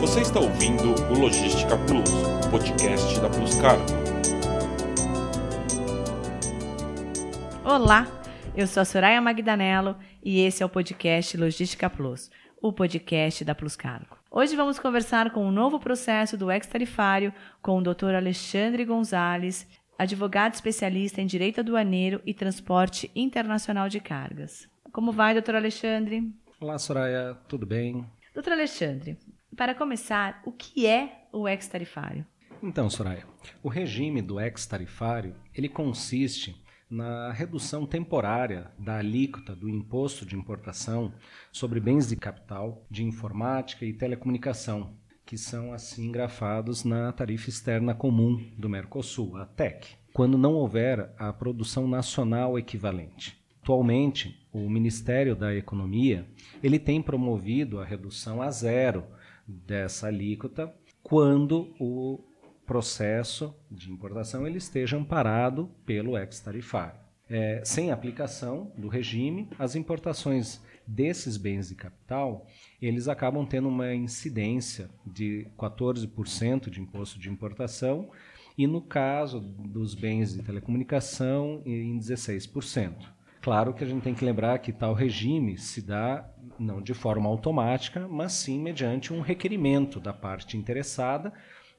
Você está ouvindo o Logística Plus, podcast da Plus Cargo. Olá, eu sou a Soraya Magdanello e esse é o podcast Logística Plus, o podcast da Plus Cargo. Hoje vamos conversar com o um novo processo do ex-tarifário com o Dr. Alexandre Gonzalez, advogado especialista em direito aduaneiro e transporte internacional de cargas. Como vai, doutor Alexandre? Olá, Soraya, tudo bem? Doutor Alexandre, para começar, o que é o ex-tarifário? Então, Soraya, o regime do ex-tarifário, ele consiste na redução temporária da alíquota do imposto de importação sobre bens de capital, de informática e telecomunicação, que são assim grafados na tarifa externa comum do Mercosul, a TEC, quando não houver a produção nacional equivalente. Atualmente, o Ministério da Economia ele tem promovido a redução a zero dessa alíquota quando o processo de importação ele esteja amparado pelo ex-tarifário. É, sem aplicação do regime, as importações desses bens de capital eles acabam tendo uma incidência de 14% de imposto de importação e no caso dos bens de telecomunicação em 16%. Claro que a gente tem que lembrar que tal regime se dá não de forma automática, mas sim mediante um requerimento da parte interessada,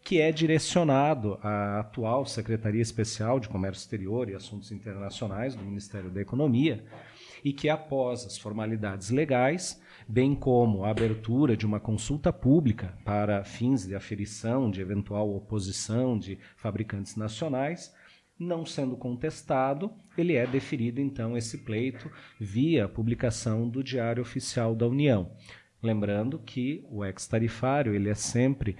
que é direcionado à atual Secretaria Especial de Comércio Exterior e Assuntos Internacionais do Ministério da Economia, e que após as formalidades legais, bem como a abertura de uma consulta pública para fins de aferição de eventual oposição de fabricantes nacionais, não sendo contestado, ele é deferido então esse pleito via publicação do Diário Oficial da União. Lembrando que o ex-tarifário ele é sempre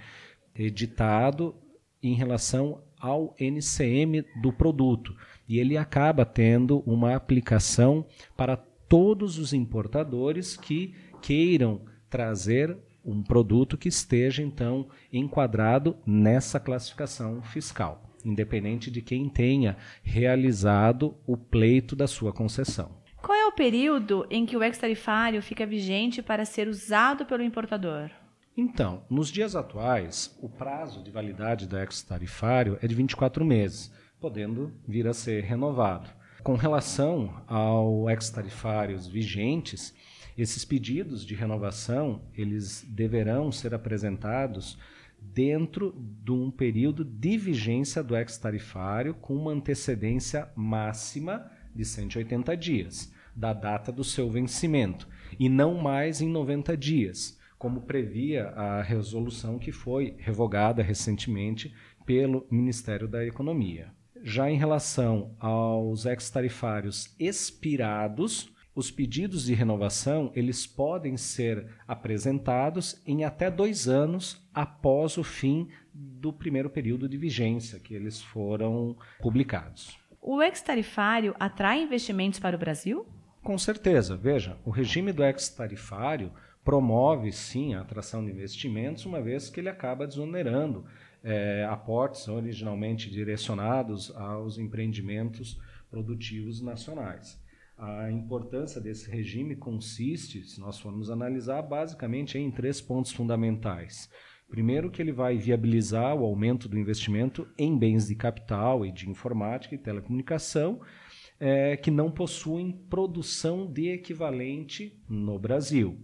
editado em relação ao NCM do produto e ele acaba tendo uma aplicação para todos os importadores que queiram trazer um produto que esteja então enquadrado nessa classificação fiscal independente de quem tenha realizado o pleito da sua concessão. Qual é o período em que o ex-tarifário fica vigente para ser usado pelo importador? Então, nos dias atuais, o prazo de validade do ex-tarifário é de 24 meses, podendo vir a ser renovado. Com relação ao ex-tarifários vigentes, esses pedidos de renovação, eles deverão ser apresentados dentro de um período de vigência do ex-tarifário com uma antecedência máxima de 180 dias da data do seu vencimento e não mais em 90 dias, como previa a resolução que foi revogada recentemente pelo Ministério da Economia. Já em relação aos ex-tarifários expirados, os pedidos de renovação eles podem ser apresentados em até dois anos após o fim do primeiro período de vigência que eles foram publicados. O ex-tarifário atrai investimentos para o Brasil? Com certeza. Veja, o regime do ex-tarifário promove sim a atração de investimentos, uma vez que ele acaba desonerando é, aportes originalmente direcionados aos empreendimentos produtivos nacionais. A importância desse regime consiste, se nós formos analisar, basicamente em três pontos fundamentais. Primeiro, que ele vai viabilizar o aumento do investimento em bens de capital e de informática e telecomunicação é, que não possuem produção de equivalente no Brasil.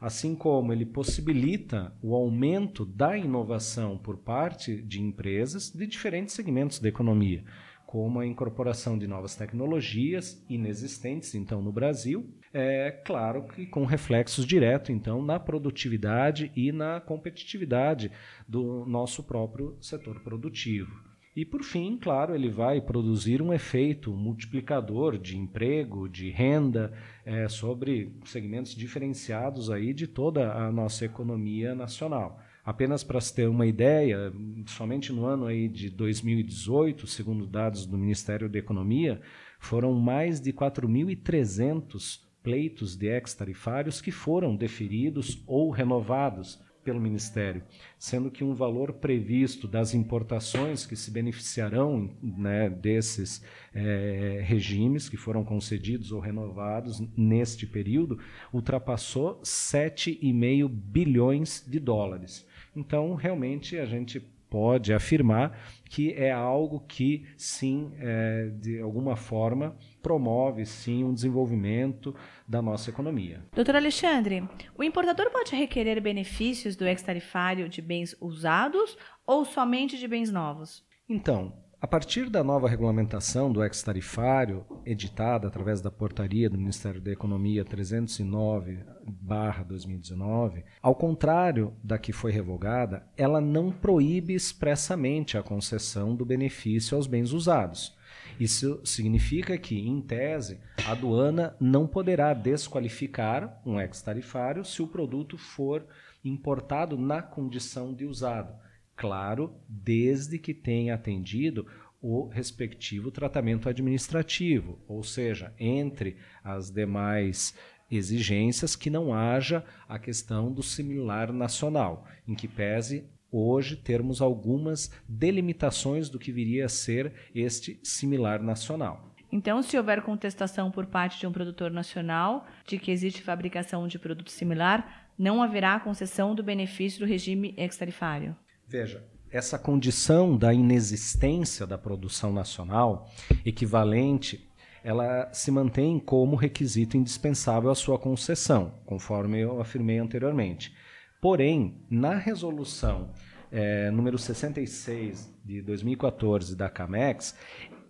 Assim como ele possibilita o aumento da inovação por parte de empresas de diferentes segmentos da economia como a incorporação de novas tecnologias inexistentes então no Brasil, é claro que com reflexos diretos então na produtividade e na competitividade do nosso próprio setor produtivo. E por fim, claro, ele vai produzir um efeito multiplicador de emprego, de renda é, sobre segmentos diferenciados aí de toda a nossa economia nacional. Apenas para se ter uma ideia, somente no ano aí de 2018, segundo dados do Ministério da Economia, foram mais de 4.300 pleitos de ex-tarifários que foram deferidos ou renovados pelo Ministério, sendo que um valor previsto das importações que se beneficiarão né, desses é, regimes que foram concedidos ou renovados neste período ultrapassou 7,5 bilhões de dólares. Então, realmente, a gente pode afirmar que é algo que, sim, é, de alguma forma, promove, sim, um desenvolvimento da nossa economia. Doutor Alexandre, o importador pode requerer benefícios do ex-tarifário de bens usados ou somente de bens novos? Então, a partir da nova regulamentação do ex-tarifário, editada através da portaria do Ministério da Economia 309-2019, ao contrário da que foi revogada, ela não proíbe expressamente a concessão do benefício aos bens usados. Isso significa que, em tese, a aduana não poderá desqualificar um ex-tarifário se o produto for importado na condição de usado claro, desde que tenha atendido o respectivo tratamento administrativo, ou seja, entre as demais exigências que não haja a questão do similar nacional, em que pese hoje termos algumas delimitações do que viria a ser este similar nacional. Então, se houver contestação por parte de um produtor nacional de que existe fabricação de produto similar, não haverá concessão do benefício do regime ex-tarifário. Veja, essa condição da inexistência da produção nacional equivalente, ela se mantém como requisito indispensável à sua concessão, conforme eu afirmei anteriormente. Porém, na resolução é, número 66 de 2014 da CAMEX,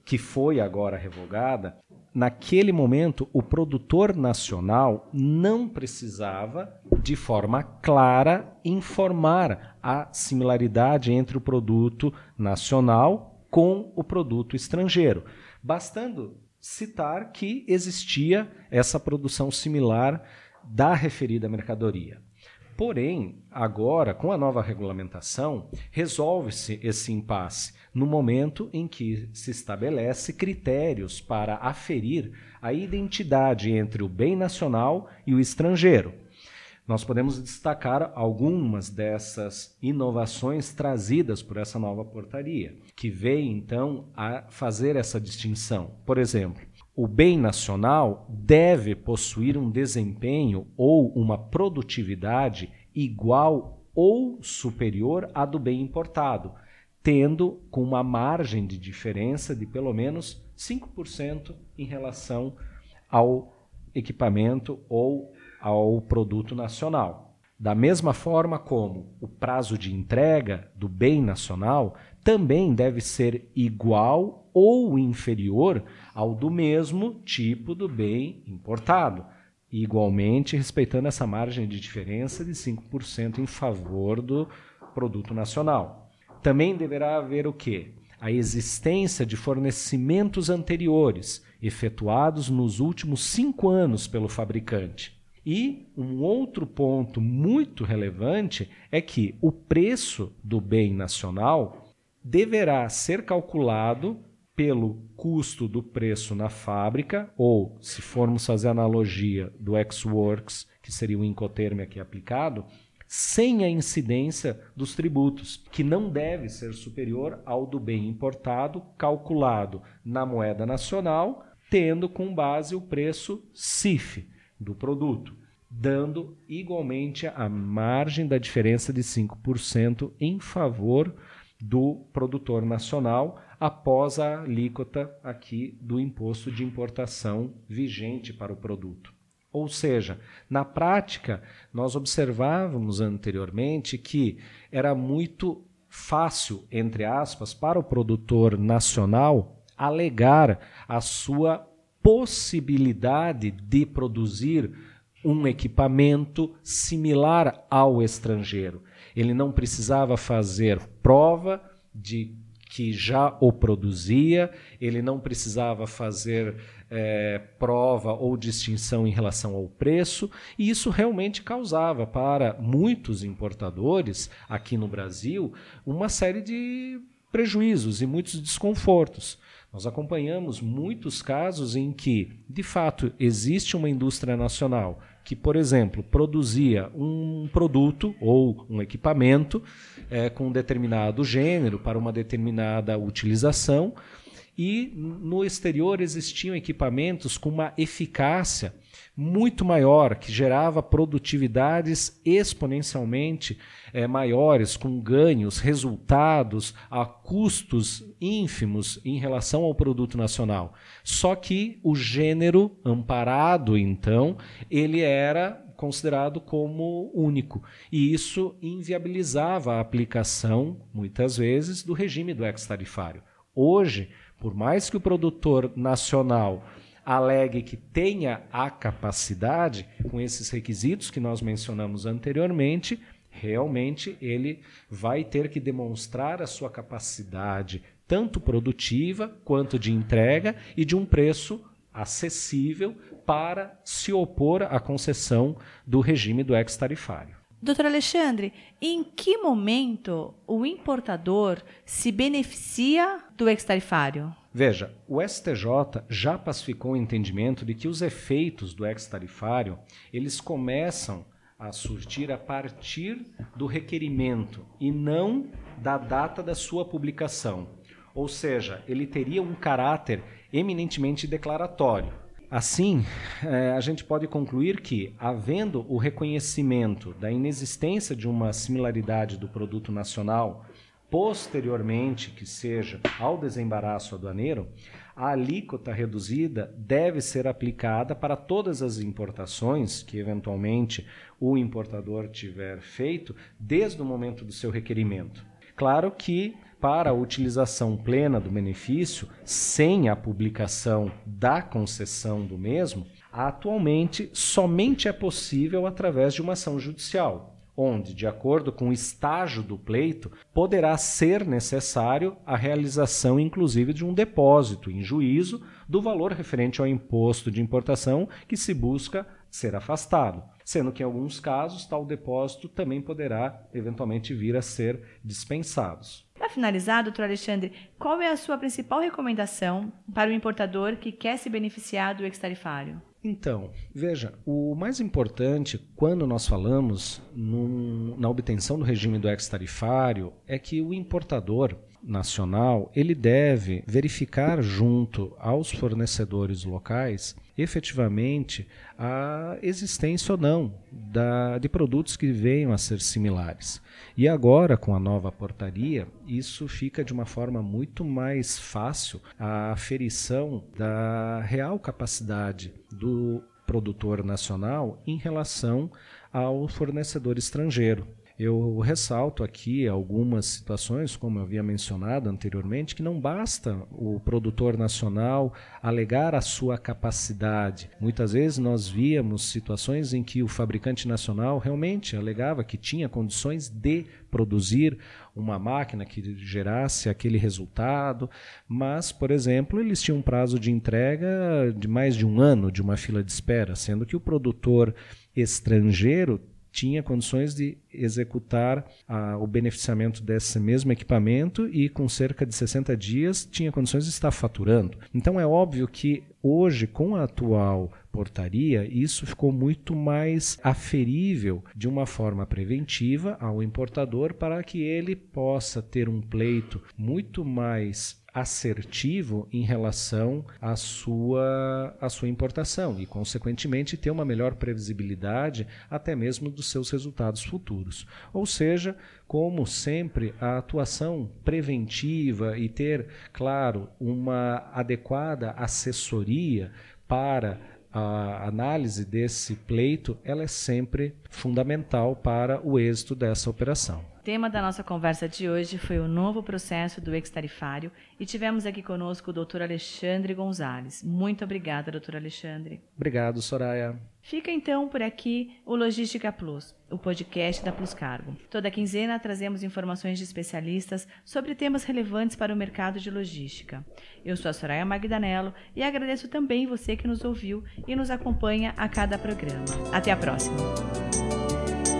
que foi agora revogada, naquele momento o produtor nacional não precisava, de forma clara, informar a similaridade entre o produto nacional com o produto estrangeiro, bastando citar que existia essa produção similar da referida mercadoria. Porém, agora, com a nova regulamentação, resolve-se esse impasse no momento em que se estabelece critérios para aferir a identidade entre o bem nacional e o estrangeiro. Nós podemos destacar algumas dessas inovações trazidas por essa nova portaria, que veio então a fazer essa distinção. Por exemplo, o bem nacional deve possuir um desempenho ou uma produtividade igual ou superior à do bem importado, tendo com uma margem de diferença de pelo menos 5% em relação ao equipamento ou ao produto nacional. Da mesma forma como o prazo de entrega do bem nacional também deve ser igual ou inferior ao do mesmo tipo do bem importado, igualmente respeitando essa margem de diferença de 5% em favor do produto nacional. Também deverá haver o quê? A existência de fornecimentos anteriores, efetuados nos últimos cinco anos pelo fabricante. E um outro ponto muito relevante é que o preço do bem nacional deverá ser calculado pelo custo do preço na fábrica, ou, se formos fazer analogia do ex-works, que seria o incoterm aqui aplicado, sem a incidência dos tributos, que não deve ser superior ao do bem importado, calculado na moeda nacional, tendo com base o preço CIF do produto, dando igualmente a margem da diferença de 5% em favor do produtor nacional após a alíquota aqui do imposto de importação vigente para o produto. Ou seja, na prática, nós observávamos anteriormente que era muito fácil, entre aspas, para o produtor nacional alegar a sua possibilidade de produzir um equipamento similar ao estrangeiro. Ele não precisava fazer prova de que já o produzia, ele não precisava fazer é, prova ou distinção em relação ao preço, e isso realmente causava para muitos importadores aqui no Brasil uma série de prejuízos e muitos desconfortos. Nós acompanhamos muitos casos em que, de fato, existe uma indústria nacional que, por exemplo, produzia um produto ou um equipamento é, com um determinado gênero para uma determinada utilização e no exterior existiam equipamentos com uma eficácia muito maior, que gerava produtividades exponencialmente é, maiores, com ganhos, resultados a custos ínfimos em relação ao produto nacional. Só que o gênero amparado, então, ele era considerado como único. E isso inviabilizava a aplicação, muitas vezes, do regime do ex-tarifário. Hoje, por mais que o produtor nacional alegue que tenha a capacidade, com esses requisitos que nós mencionamos anteriormente, realmente ele vai ter que demonstrar a sua capacidade, tanto produtiva quanto de entrega e de um preço acessível para se opor à concessão do regime do ex-tarifário. Doutor Alexandre, em que momento o importador se beneficia do ex-tarifário? Veja, o STJ já pacificou o entendimento de que os efeitos do ex-tarifário eles começam a surtir a partir do requerimento e não da data da sua publicação. Ou seja, ele teria um caráter eminentemente declaratório. Assim, é, a gente pode concluir que, havendo o reconhecimento da inexistência de uma similaridade do produto nacional, posteriormente, que seja ao desembaraço aduaneiro, a alíquota reduzida deve ser aplicada para todas as importações que, eventualmente, o importador tiver feito desde o momento do seu requerimento. Claro que para a utilização plena do benefício, sem a publicação da concessão do mesmo, atualmente somente é possível através de uma ação judicial, onde, de acordo com o estágio do pleito, poderá ser necessário a realização, inclusive, de um depósito em juízo do valor referente ao imposto de importação que se busca ser afastado, sendo que em alguns casos tal depósito também poderá eventualmente vir a ser dispensados. Para finalizar, doutor Alexandre, qual é a sua principal recomendação para o importador que quer se beneficiar do ex-tarifário? Então, veja, o mais importante quando nós falamos num, na obtenção do regime do ex-tarifário é que o importador nacional ele deve verificar junto aos fornecedores locais efetivamente a existência ou não da, de produtos que venham a ser similares. E agora, com a nova portaria, isso fica de uma forma muito mais fácil a aferição da real capacidade do produtor nacional em relação ao fornecedor estrangeiro. Eu ressalto aqui algumas situações, como eu havia mencionado anteriormente, que não basta o produtor nacional alegar a sua capacidade. Muitas vezes nós víamos situações em que o fabricante nacional realmente alegava que tinha condições de produzir uma máquina que gerasse aquele resultado, mas, por exemplo, eles tinham um prazo de entrega de mais de um ano de uma fila de espera, sendo que o produtor estrangeiro tinha condições de executar ah, o beneficiamento desse mesmo equipamento e, com cerca de 60 dias, tinha condições de estar faturando. Então, é óbvio que hoje, com a atual portaria, isso ficou muito mais aferível de uma forma preventiva ao importador para que ele possa ter um pleito muito mais assertivo em relação à sua, à sua importação e, consequentemente, ter uma melhor previsibilidade até mesmo dos seus resultados futuros. Ou seja, como sempre, a atuação preventiva e ter, claro, uma adequada assessoria para a análise desse pleito, ela é sempre fundamental para o êxito dessa operação tema da nossa conversa de hoje foi o novo processo do ex-tarifário e tivemos aqui conosco o doutor Alexandre Gonzalez. Muito obrigada, doutor Alexandre. Obrigado, Soraya. Fica então por aqui o Logística Plus, o podcast da Plus Cargo. Toda quinzena trazemos informações de especialistas sobre temas relevantes para o mercado de logística. Eu sou a Soraya Magdanello e agradeço também você que nos ouviu e nos acompanha a cada programa. Até a próxima.